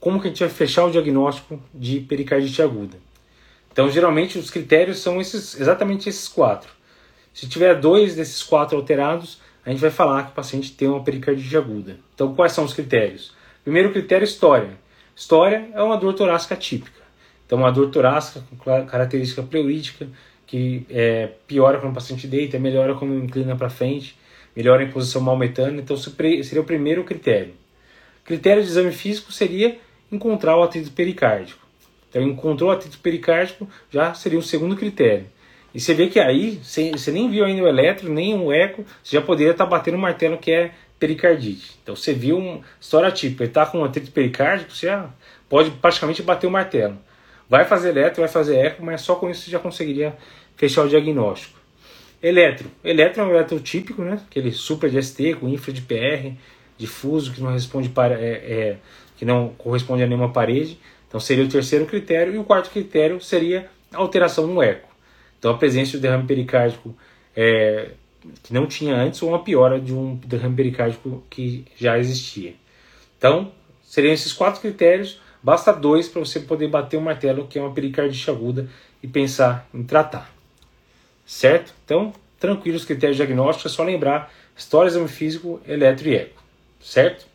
como que a gente vai fechar o diagnóstico de pericardite aguda. Então, geralmente, os critérios são esses, exatamente esses quatro. Se tiver dois desses quatro alterados, a gente vai falar que o paciente tem uma pericardite aguda. Então, quais são os critérios? Primeiro critério, história. História é uma dor torácica típica. Então, uma dor torácica com característica pleurítica, que é, piora quando o paciente deita, melhora quando inclina para frente, melhora em posição malmetana. Então, seria o primeiro critério. Critério de exame físico seria encontrar o atrito pericárdico. Então, encontrou o atrito pericárdico, já seria o segundo critério. E você vê que aí, você nem viu ainda o eletro, nem o eco, você já poderia estar tá batendo o martelo que é pericardite. Então você viu uma história típica, ele está com um atrito pericárdico, você pode praticamente bater o martelo. Vai fazer eletro, vai fazer eco, mas só com isso você já conseguiria fechar o diagnóstico. Eletro. Eletro é um eletro típico, né? Aquele super de ST com infra de PR, difuso, que não responde para, é, é, que não corresponde a nenhuma parede. Então seria o terceiro critério. E o quarto critério seria alteração no eco. Então a presença de derrame pericárdico é, que não tinha antes ou uma piora de um derrame pericárdico que já existia. Então, seriam esses quatro critérios, basta dois para você poder bater o martelo, que é uma pericardite aguda, e pensar em tratar. Certo? Então, tranquilo os critérios diagnósticos, é só lembrar história, exame físico, eletro e eco certo?